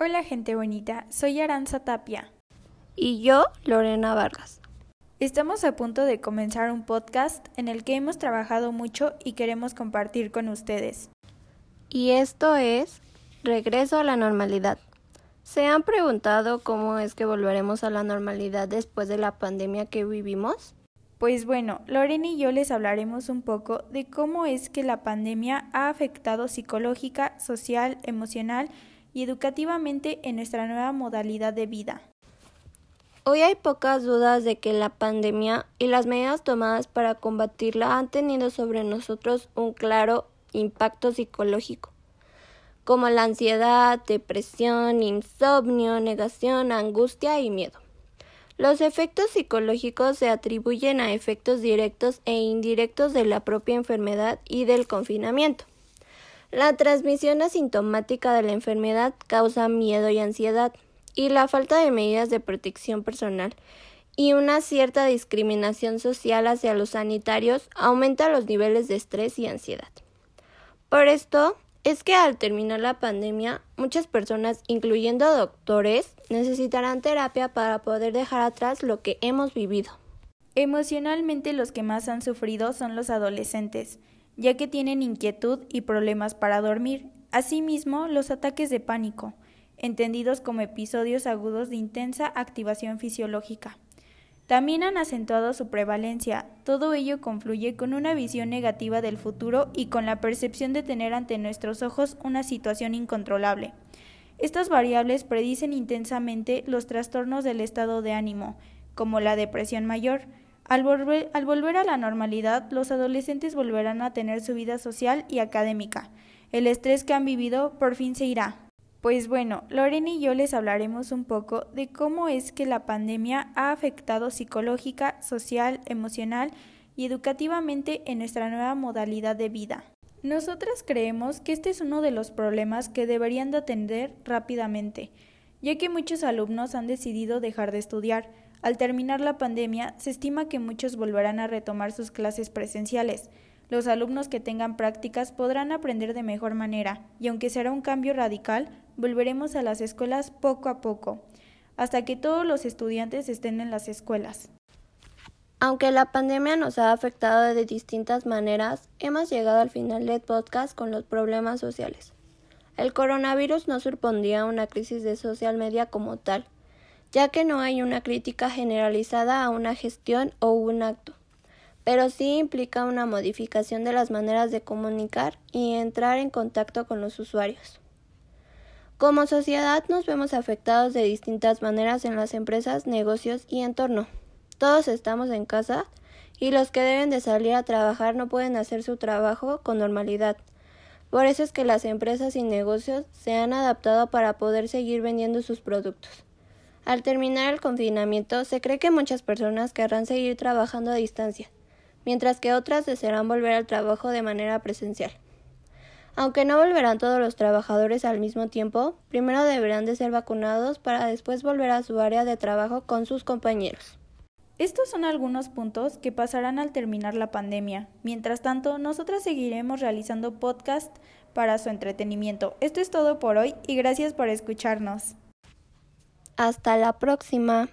Hola gente bonita, soy Aranza Tapia. Y yo, Lorena Vargas. Estamos a punto de comenzar un podcast en el que hemos trabajado mucho y queremos compartir con ustedes. Y esto es Regreso a la normalidad. ¿Se han preguntado cómo es que volveremos a la normalidad después de la pandemia que vivimos? Pues bueno, Lorena y yo les hablaremos un poco de cómo es que la pandemia ha afectado psicológica, social, emocional y educativamente en nuestra nueva modalidad de vida. Hoy hay pocas dudas de que la pandemia y las medidas tomadas para combatirla han tenido sobre nosotros un claro impacto psicológico, como la ansiedad, depresión, insomnio, negación, angustia y miedo. Los efectos psicológicos se atribuyen a efectos directos e indirectos de la propia enfermedad y del confinamiento. La transmisión asintomática de la enfermedad causa miedo y ansiedad, y la falta de medidas de protección personal y una cierta discriminación social hacia los sanitarios aumenta los niveles de estrés y ansiedad. Por esto es que al terminar la pandemia, muchas personas, incluyendo doctores, necesitarán terapia para poder dejar atrás lo que hemos vivido. Emocionalmente los que más han sufrido son los adolescentes, ya que tienen inquietud y problemas para dormir. Asimismo, los ataques de pánico, entendidos como episodios agudos de intensa activación fisiológica. También han acentuado su prevalencia. Todo ello confluye con una visión negativa del futuro y con la percepción de tener ante nuestros ojos una situación incontrolable. Estas variables predicen intensamente los trastornos del estado de ánimo, como la depresión mayor, al volver, a la normalidad, los adolescentes volverán a tener su vida social y académica. El estrés que han vivido por fin se irá. Pues bueno, Lorena y yo les hablaremos un poco de cómo es que la pandemia ha afectado psicológica, social, emocional y educativamente en nuestra nueva modalidad de vida. Nosotras creemos que este es uno de los problemas que deberían de atender rápidamente, ya que muchos alumnos han decidido dejar de estudiar, al terminar la pandemia, se estima que muchos volverán a retomar sus clases presenciales. Los alumnos que tengan prácticas podrán aprender de mejor manera, y aunque será un cambio radical, volveremos a las escuelas poco a poco, hasta que todos los estudiantes estén en las escuelas. Aunque la pandemia nos ha afectado de distintas maneras, hemos llegado al final del podcast con los problemas sociales. El coronavirus no supondría una crisis de social media como tal, ya que no hay una crítica generalizada a una gestión o un acto, pero sí implica una modificación de las maneras de comunicar y entrar en contacto con los usuarios. Como sociedad nos vemos afectados de distintas maneras en las empresas, negocios y entorno. Todos estamos en casa y los que deben de salir a trabajar no pueden hacer su trabajo con normalidad. Por eso es que las empresas y negocios se han adaptado para poder seguir vendiendo sus productos. Al terminar el confinamiento, se cree que muchas personas querrán seguir trabajando a distancia, mientras que otras desearán volver al trabajo de manera presencial. Aunque no volverán todos los trabajadores al mismo tiempo, primero deberán de ser vacunados para después volver a su área de trabajo con sus compañeros. Estos son algunos puntos que pasarán al terminar la pandemia. Mientras tanto, nosotras seguiremos realizando podcast para su entretenimiento. Esto es todo por hoy y gracias por escucharnos. Hasta la próxima.